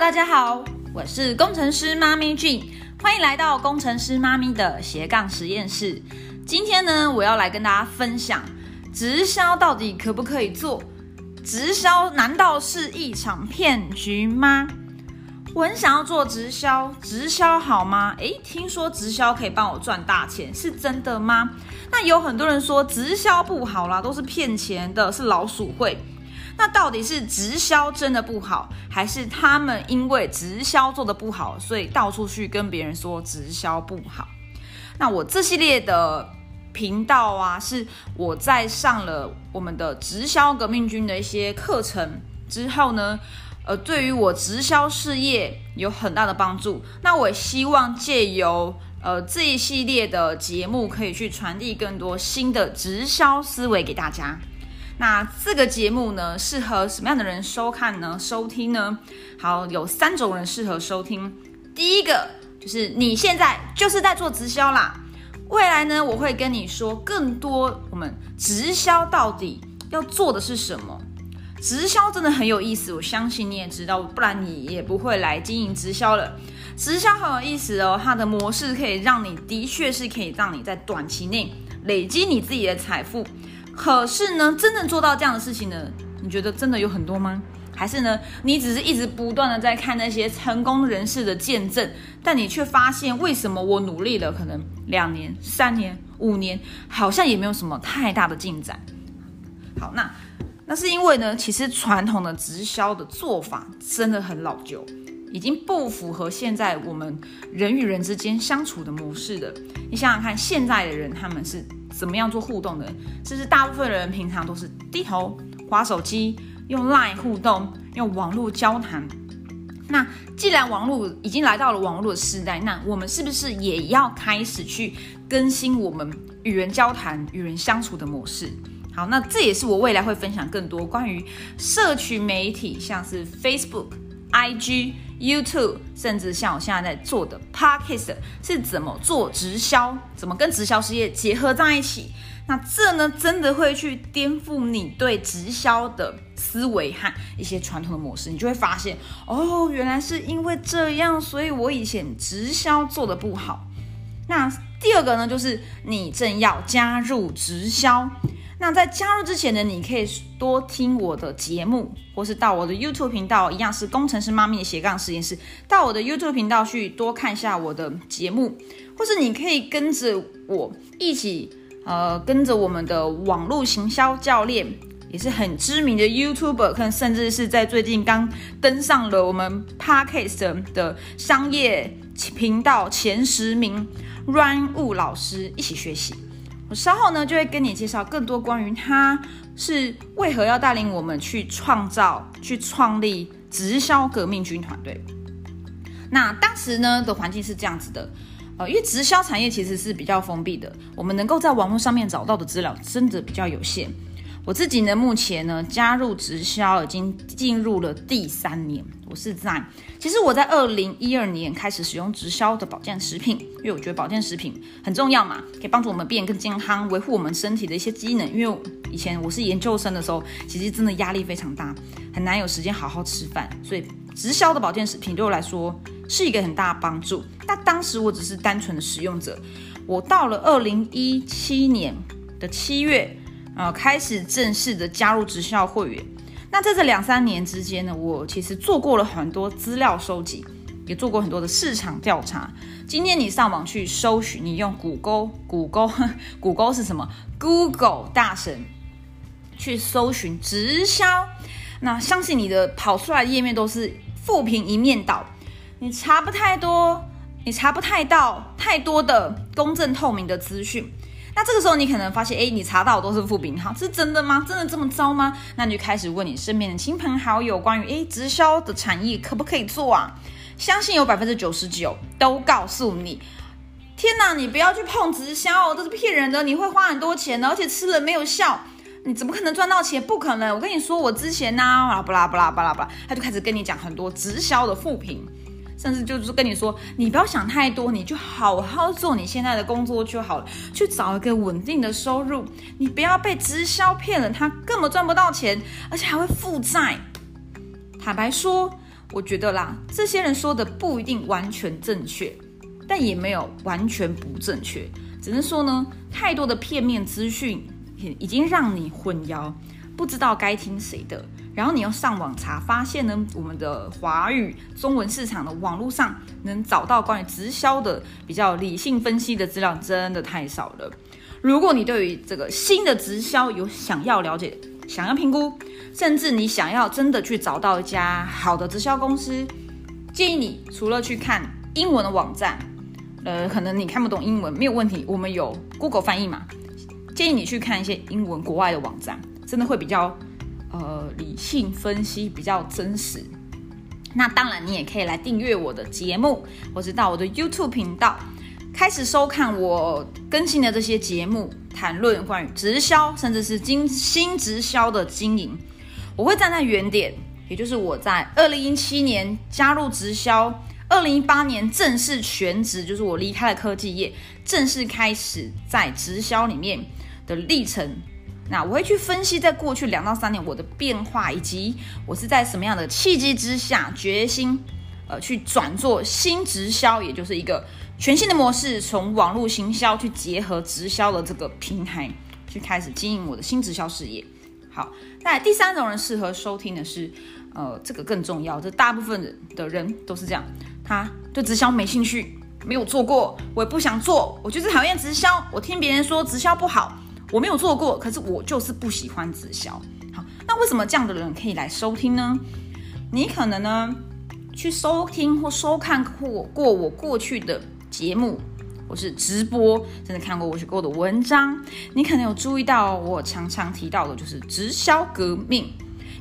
大家好，我是工程师妈咪 G，欢迎来到工程师妈咪的斜杠实验室。今天呢，我要来跟大家分享直销到底可不可以做？直销难道是一场骗局吗？我很想要做直销，直销好吗？诶，听说直销可以帮我赚大钱，是真的吗？那有很多人说直销不好啦，都是骗钱的，是老鼠会。那到底是直销真的不好，还是他们因为直销做的不好，所以到处去跟别人说直销不好？那我这系列的频道啊，是我在上了我们的直销革命军的一些课程之后呢，呃，对于我直销事业有很大的帮助。那我希望借由呃这一系列的节目，可以去传递更多新的直销思维给大家。那这个节目呢，适合什么样的人收看呢？收听呢？好，有三种人适合收听。第一个就是你现在就是在做直销啦，未来呢，我会跟你说更多我们直销到底要做的是什么。直销真的很有意思，我相信你也知道，不然你也不会来经营直销了。直销很有意思哦，它的模式可以让你，的确是可以让你在短期内累积你自己的财富。可是呢，真正做到这样的事情呢，你觉得真的有很多吗？还是呢，你只是一直不断的在看那些成功人士的见证，但你却发现为什么我努力了可能两年、三年、五年，好像也没有什么太大的进展。好，那那是因为呢，其实传统的直销的做法真的很老旧。已经不符合现在我们人与人之间相处的模式的。你想想看，现在的人他们是怎么样做互动的？就是大部分的人平常都是低头划手机，用 Line 互动，用网络交谈。那既然网络已经来到了网络的时代，那我们是不是也要开始去更新我们与人交谈、与人相处的模式？好，那这也是我未来会分享更多关于社群媒体，像是 Facebook、IG。YouTube，甚至像我现在在做的 Podcast，是怎么做直销，怎么跟直销事业结合在一起？那这呢，真的会去颠覆你对直销的思维和一些传统的模式。你就会发现，哦，原来是因为这样，所以我以前直销做的不好。那第二个呢，就是你正要加入直销。那在加入之前呢，你可以多听我的节目，或是到我的 YouTube 频道，一样是工程师妈咪的斜杠实验室，到我的 YouTube 频道去多看一下我的节目，或是你可以跟着我一起，呃，跟着我们的网络行销教练，也是很知名的 YouTuber，甚至是在最近刚登上了我们 Podcast 的商业频道前十名，Run Wu 老师一起学习。稍后呢就会跟你介绍更多关于他是为何要带领我们去创造、去创立直销革命军团队。那当时呢的环境是这样子的，呃，因为直销产业其实是比较封闭的，我们能够在网络上面找到的资料真的比较有限。我自己呢，目前呢加入直销已经进入了第三年。我是在，其实我在二零一二年开始使用直销的保健食品，因为我觉得保健食品很重要嘛，可以帮助我们变更健康，维护我们身体的一些机能。因为以前我是研究生的时候，其实真的压力非常大，很难有时间好好吃饭，所以直销的保健食品对我来说是一个很大的帮助。那当时我只是单纯的使用者，我到了二零一七年的七月。呃，开始正式的加入直销会员。那在这两三年之间呢，我其实做过了很多资料收集，也做过很多的市场调查。今天你上网去搜寻，你用谷歌，谷歌，谷歌是什么？Google 大神去搜寻直销，那相信你的跑出来的页面都是负评一面倒，你查不太多，你查不太到太多的公正透明的资讯。那这个时候，你可能发现，哎，你查到都是副饼，好，是真的吗？真的这么糟吗？那你就开始问你身边的亲朋好友，关于哎，直销的产业可不可以做啊？相信有百分之九十九都告诉你，天哪，你不要去碰直销哦，这是骗人的，你会花很多钱的，而且吃了没有效，你怎么可能赚到钱？不可能！我跟你说，我之前呢，啊，不啦不啦不啦不啦，他就开始跟你讲很多直销的副评。甚至就是跟你说，你不要想太多，你就好好做你现在的工作就好了，去找一个稳定的收入。你不要被直销骗了，他根本赚不到钱，而且还会负债。坦白说，我觉得啦，这些人说的不一定完全正确，但也没有完全不正确，只能说呢，太多的片面资讯已经让你混淆，不知道该听谁的。然后你又上网查，发现呢，我们的华语中文市场的网络上能找到关于直销的比较理性分析的资料，真的太少了。如果你对于这个新的直销有想要了解、想要评估，甚至你想要真的去找到一家好的直销公司，建议你除了去看英文的网站，呃，可能你看不懂英文没有问题，我们有 Google 翻译嘛，建议你去看一些英文国外的网站，真的会比较。呃，理性分析比较真实。那当然，你也可以来订阅我的节目，或是到我的 YouTube 频道开始收看我更新的这些节目，谈论关于直销，甚至是经新直销的经营。我会站在原点，也就是我在二零一七年加入直销，二零一八年正式全职，就是我离开了科技业，正式开始在直销里面的历程。那我会去分析，在过去两到三年我的变化，以及我是在什么样的契机之下决心，呃，去转做新直销，也就是一个全新的模式，从网络行销去结合直销的这个平台，去开始经营我的新直销事业。好，那第三种人适合收听的是，呃，这个更重要，这大部分的人都是这样，他对直销没兴趣，没有做过，我也不想做，我就是讨厌直销，我听别人说直销不好。我没有做过，可是我就是不喜欢直销。好，那为什么这样的人可以来收听呢？你可能呢去收听或收看过过我过去的节目，或是直播，甚至看过我写过的文章。你可能有注意到我常常提到的就是直销革命。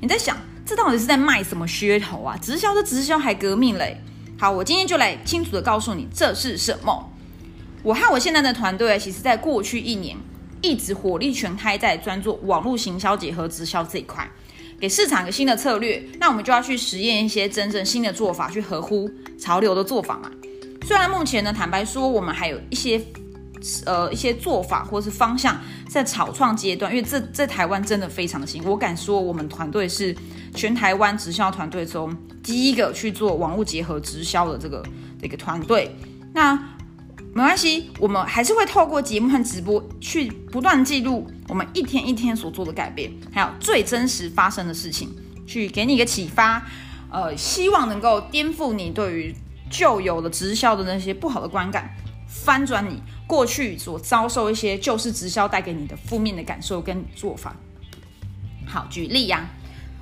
你在想，这到底是在卖什么噱头啊？直销的直销还革命嘞？好，我今天就来清楚的告诉你这是什么。我和我现在的团队，其实在过去一年。一直火力全开在专做网络行销结合直销这一块，给市场一个新的策略，那我们就要去实验一些真正新的做法，去合乎潮流的做法嘛。虽然目前呢，坦白说，我们还有一些呃一些做法或是方向在草创阶段，因为这在台湾真的非常的新。我敢说，我们团队是全台湾直销团队中第一个去做网络结合直销的这个这个团队。那没关系，我们还是会透过节目和直播去不断记录我们一天一天所做的改变，还有最真实发生的事情，去给你一个启发。呃，希望能够颠覆你对于旧有的直销的那些不好的观感，翻转你过去所遭受一些旧式直销带给你的负面的感受跟做法。好，举例呀，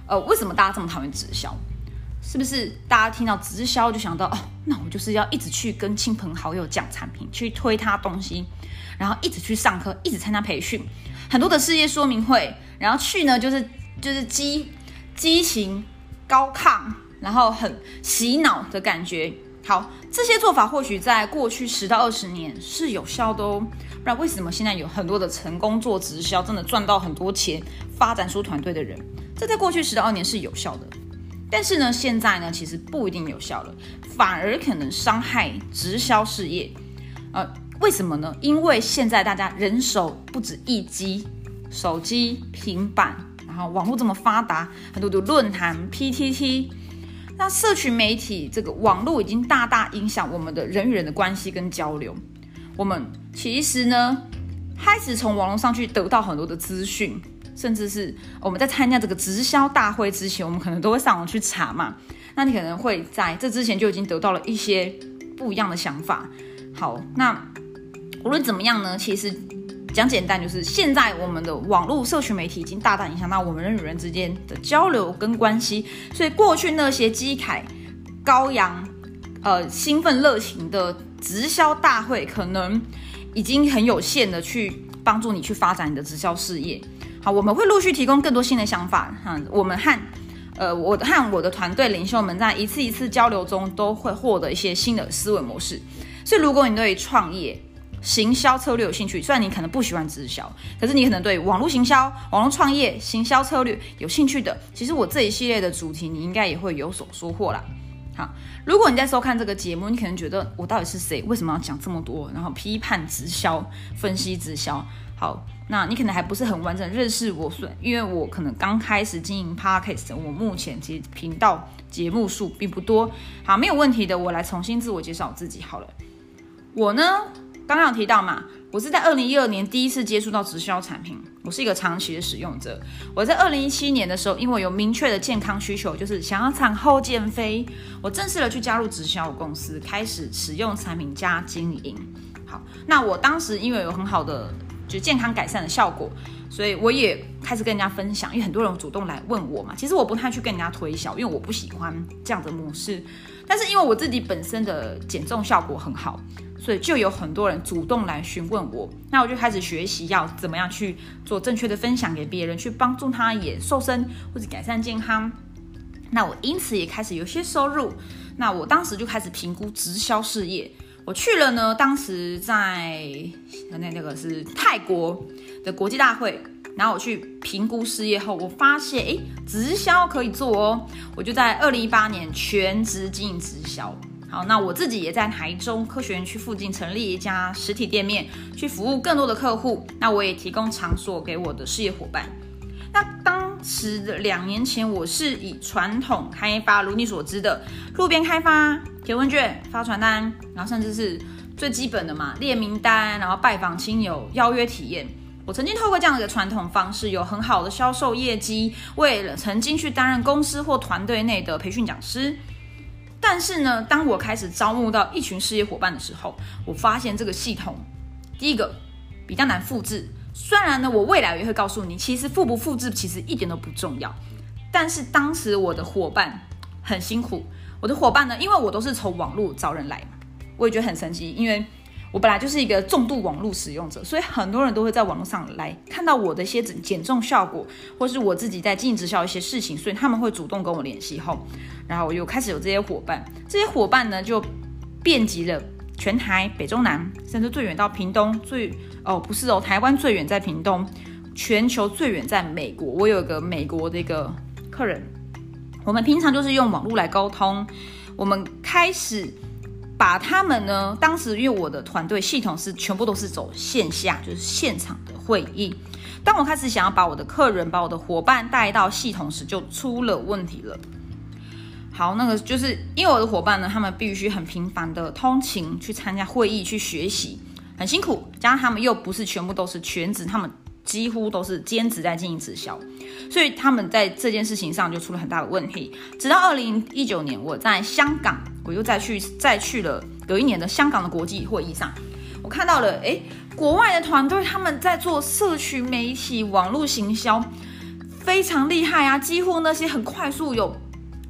呃，为什么大家这么讨厌直销？是不是大家听到直销就想到哦？那我就是要一直去跟亲朋好友讲产品，去推他东西，然后一直去上课，一直参加培训，很多的事业说明会，然后去呢就是就是激激情高亢，然后很洗脑的感觉。好，这些做法或许在过去十到二十年是有效的哦，不然为什么现在有很多的成功做直销，真的赚到很多钱，发展出团队的人，这在过去十到二年是有效的。但是呢，现在呢，其实不一定有效了，反而可能伤害直销事业。呃，为什么呢？因为现在大家人手不止一机，手机、平板，然后网络这么发达，很多的论坛、PTT，那社群媒体这个网络已经大大影响我们的人与人的关系跟交流。我们其实呢，开始从网络上去得到很多的资讯。甚至是我们在参加这个直销大会之前，我们可能都会上网去查嘛。那你可能会在这之前就已经得到了一些不一样的想法。好，那无论怎么样呢，其实讲简单就是，现在我们的网络社群媒体已经大大影响到我们人与人之间的交流跟关系。所以过去那些激凯、高扬、呃兴奋热情的直销大会，可能已经很有限的去帮助你去发展你的直销事业。好，我们会陆续提供更多新的想法。哈，我们和呃，我和我的团队领袖们在一次一次交流中，都会获得一些新的思维模式。所以，如果你对创业、行销策略有兴趣，虽然你可能不喜欢直销，可是你可能对网络行销、网络创业、行销策略有兴趣的，其实我这一系列的主题，你应该也会有所收获啦。好，如果你在收看这个节目，你可能觉得我到底是谁？为什么要讲这么多？然后批判直销、分析直销？好，那你可能还不是很完整认识我，所因为我可能刚开始经营 podcast，我目前其实频道节目数并不多。好，没有问题的，我来重新自我介绍自己好了。我呢，刚刚有提到嘛，我是在二零一二年第一次接触到直销产品，我是一个长期的使用者。我在二零一七年的时候，因为有明确的健康需求，就是想要产后减肥，我正式的去加入直销公司，开始使用产品加经营。好，那我当时因为有很好的就健康改善的效果，所以我也开始跟人家分享，因为很多人主动来问我嘛。其实我不太去跟人家推销，因为我不喜欢这样的模式。但是因为我自己本身的减重效果很好。所以就有很多人主动来询问我，那我就开始学习要怎么样去做正确的分享给别人，去帮助他也瘦身或者改善健康。那我因此也开始有些收入。那我当时就开始评估直销事业。我去了呢，当时在那那个是泰国的国际大会，然后我去评估事业后，我发现诶，直销可以做哦。我就在二零一八年全职经营直销。好，那我自己也在台中科学园区附近成立一家实体店面，去服务更多的客户。那我也提供场所给我的事业伙伴。那当是两年前，我是以传统开发，如你所知的路边开发、填问卷、发传单，然后甚至是最基本的嘛，列名单，然后拜访亲友、邀约体验。我曾经透过这样的一个传统方式，有很好的销售业绩，为了曾经去担任公司或团队内的培训讲师。但是呢，当我开始招募到一群事业伙伴的时候，我发现这个系统，第一个比较难复制。虽然呢，我未来也会告诉你，其实复不复制其实一点都不重要。但是当时我的伙伴很辛苦，我的伙伴呢，因为我都是从网络找人来嘛，我也觉得很神奇，因为。我本来就是一个重度网络使用者，所以很多人都会在网络上来看到我的一些减减重效果，或是我自己在经营直销一些事情，所以他们会主动跟我联系后，然后我又开始有这些伙伴，这些伙伴呢就遍及了全台北中南，甚至最远到屏东，最哦不是哦，台湾最远在屏东，全球最远在美国。我有一个美国的一个客人，我们平常就是用网络来沟通，我们开始。把他们呢，当时因为我的团队系统是全部都是走线下，就是现场的会议。当我开始想要把我的客人、把我的伙伴带到系统时，就出了问题了。好，那个就是因为我的伙伴呢，他们必须很频繁的通勤去参加会议、去学习，很辛苦。加上他们又不是全部都是全职，他们几乎都是兼职在经营直销，所以他们在这件事情上就出了很大的问题。直到二零一九年，我在香港。我又再去再去了有一年的香港的国际会议上，我看到了哎，国外的团队他们在做社群媒体网络行销，非常厉害啊！几乎那些很快速有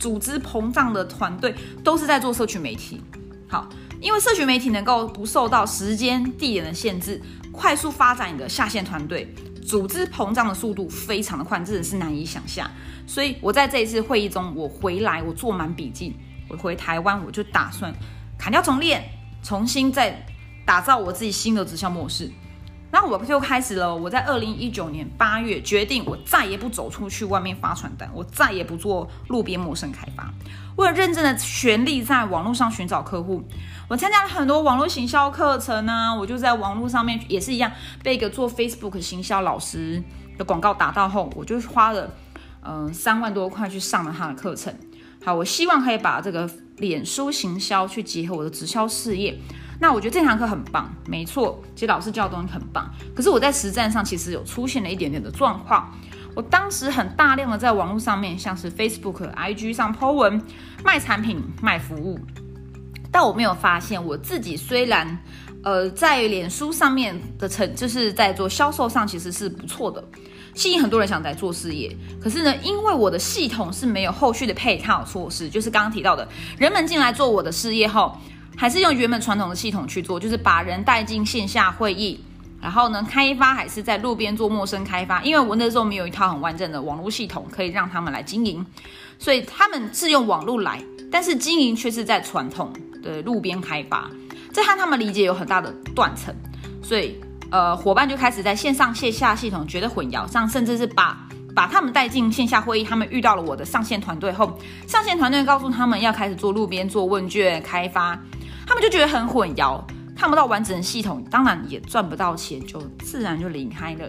组织膨胀的团队都是在做社群媒体。好，因为社群媒体能够不受到时间地点的限制，快速发展你的下线团队，组织膨胀的速度非常的快，真的是难以想象。所以我在这一次会议中，我回来我做满笔记。我回台湾，我就打算砍掉重练，重新再打造我自己新的直销模式。然后我就开始了。我在二零一九年八月决定，我再也不走出去外面发传单，我再也不做路边陌生开发。为了认真的全力在网络上寻找客户，我参加了很多网络行销课程呢。我就在网络上面也是一样，被一个做 Facebook 行销老师的广告打到后，我就花了嗯三万多块去上了他的课程。好，我希望可以把这个脸书行销去结合我的直销事业。那我觉得这堂课很棒，没错，其实老师教的东西很棒。可是我在实战上其实有出现了一点点的状况。我当时很大量的在网络上面，像是 Facebook、IG 上 po 文卖产品、卖服务，但我没有发现我自己虽然呃在脸书上面的成就是在做销售上其实是不错的。吸引很多人想来做事业，可是呢，因为我的系统是没有后续的配套措施，就是刚刚提到的，人们进来做我的事业后，还是用原本传统的系统去做，就是把人带进线下会议，然后呢，开发还是在路边做陌生开发，因为我那时候没有一套很完整的网络系统可以让他们来经营，所以他们是用网络来，但是经营却是在传统的路边开发，这和他们理解有很大的断层，所以。呃，伙伴就开始在线上线下系统觉得混淆，上甚至是把把他们带进线下会议。他们遇到了我的上线团队后，上线团队告诉他们要开始做路边做问卷开发，他们就觉得很混淆。看不到完整的系统，当然也赚不到钱，就自然就离开了。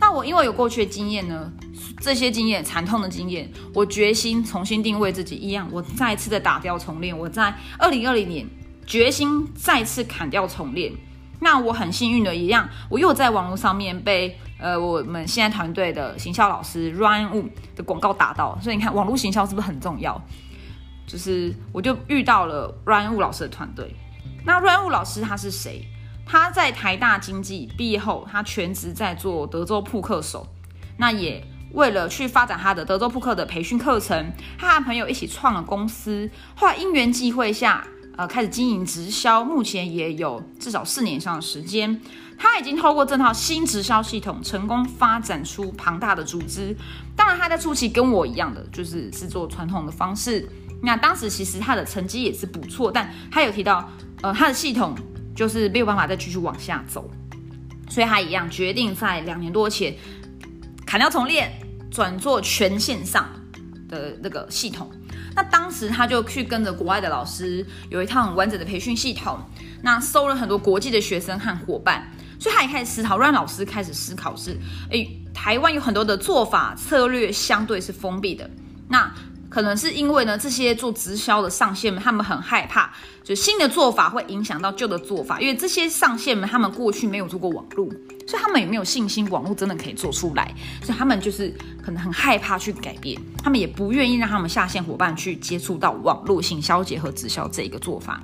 那我因为有过去的经验呢，这些经验惨痛的经验，我决心重新定位自己，一样，我再次的打掉重练。我在二零二零年决心再次砍掉重练。那我很幸运的一样，我又在网络上面被呃我们现在团队的行销老师 Ryan Wu 的广告打到，所以你看网络行销是不是很重要？就是我就遇到了 Ryan Wu 老师的团队。那 Ryan Wu 老师他是谁？他在台大经济毕业后，他全职在做德州扑克手。那也为了去发展他的德州扑克的培训课程，他和朋友一起创了公司。后来因缘际会下，呃，开始经营直销，目前也有至少四年以上的时间。他已经透过这套新直销系统，成功发展出庞大的组织。当然，他在初期跟我一样的，就是是做传统的方式。那当时其实他的成绩也是不错，但他有提到，呃，他的系统。就是没有办法再继续往下走，所以他一样决定在两年多前砍掉重练，转做全线上的那个系统。那当时他就去跟着国外的老师，有一套完整的培训系统，那收了很多国际的学生和伙伴。所以他也开始思考，让老师开始思考是：诶，台湾有很多的做法策略相对是封闭的，那。可能是因为呢，这些做直销的上线们，他们很害怕，就新的做法会影响到旧的做法。因为这些上线们，他们过去没有做过网络，所以他们也没有信心网络真的可以做出来，所以他们就是可能很害怕去改变，他们也不愿意让他们下线伙伴去接触到网络行销结合直销这一个做法。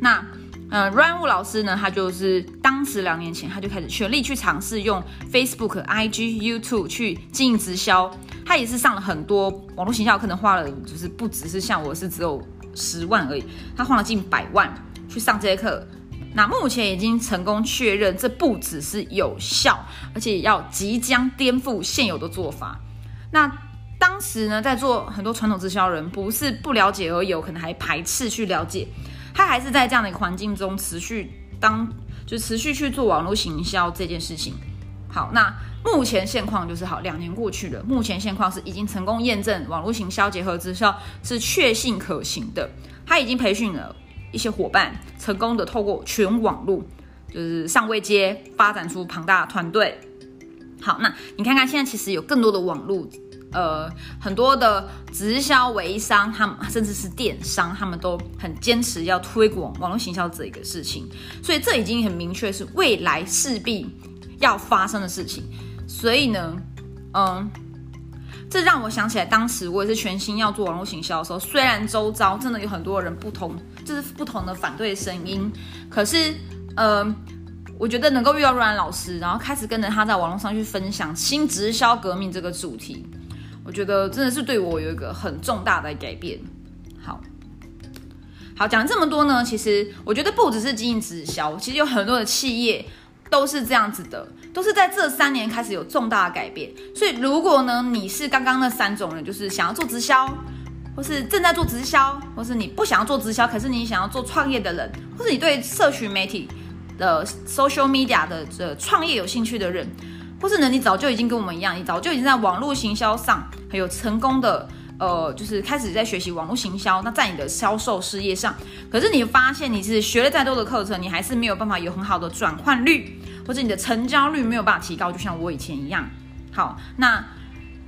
那。呃，Ryan Wu 老师呢，他就是当时两年前，他就开始全力去尝试用 Facebook、IG、YouTube 去经营直销。他也是上了很多网络行销，可能花了就是不只是像我是只有十万而已，他花了近百万去上这些课。那目前已经成功确认，这不只是有效，而且要即将颠覆现有的做法。那当时呢，在做很多传统直销人，不是不了解而有，可能还排斥去了解。他还是在这样的一个环境中持续当，就持续去做网络行销这件事情。好，那目前现况就是好，两年过去了，目前现况是已经成功验证网络行销结合直销是确信可行的。他已经培训了一些伙伴，成功的透过全网络就是上位阶发展出庞大的团队。好，那你看看现在其实有更多的网络。呃，很多的直销微商，他们甚至是电商，他们都很坚持要推广网络行销这一个事情，所以这已经很明确是未来势必要发生的事情。所以呢，嗯，这让我想起来，当时我也是全心要做网络行销的时候，虽然周遭真的有很多人不同，就是不同的反对声音，可是，呃，我觉得能够遇到瑞安老师，然后开始跟着他在网络上去分享新直销革命这个主题。我觉得真的是对我有一个很重大的改变。好，好讲这么多呢，其实我觉得不只是经营直销，其实有很多的企业都是这样子的，都是在这三年开始有重大的改变。所以如果呢你是刚刚那三种人，就是想要做直销，或是正在做直销，或是你不想要做直销，可是你想要做创业的人，或是你对社群媒体的 social media 的这创业有兴趣的人。或是呢，你早就已经跟我们一样，你早就已经在网络行销上很有成功的，呃，就是开始在学习网络行销。那在你的销售事业上，可是你发现你是学了再多的课程，你还是没有办法有很好的转换率，或者你的成交率没有办法提高，就像我以前一样。好，那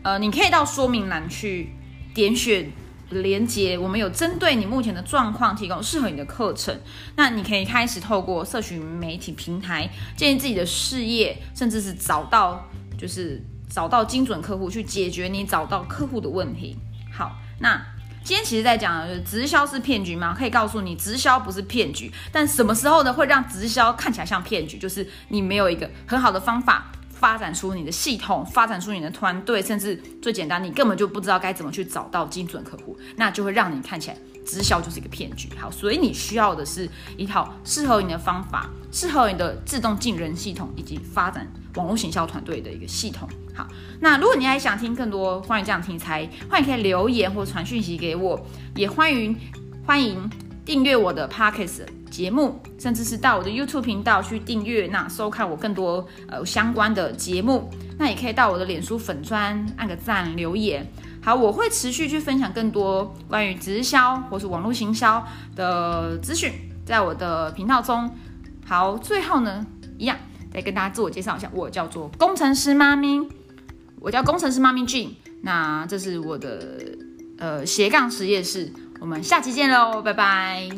呃，你可以到说明栏去点选。连接，我们有针对你目前的状况提供适合你的课程。那你可以开始透过社群媒体平台建立自己的事业，甚至是找到就是找到精准客户，去解决你找到客户的问题。好，那今天其实在讲的就是直销是骗局吗？可以告诉你，直销不是骗局，但什么时候呢会让直销看起来像骗局？就是你没有一个很好的方法。发展出你的系统，发展出你的团队，甚至最简单，你根本就不知道该怎么去找到精准客户，那就会让你看起来直销就是一个骗局。好，所以你需要的是一套适合你的方法，适合你的自动进人系统，以及发展网络行销团队的一个系统。好，那如果你还想听更多关于这样题材，欢迎可以留言或传讯息给我，也欢迎欢迎订阅我的 Pockets。节目，甚至是到我的 YouTube 频道去订阅，那收看我更多呃相关的节目。那也可以到我的脸书粉砖按个赞留言。好，我会持续去分享更多关于直销或是网络行销的资讯，在我的频道中。好，最后呢，一样再跟大家自我介绍一下，我叫做工程师妈咪，我叫工程师妈咪 Jean，那这是我的呃斜杠实验室，我们下期见喽，拜拜。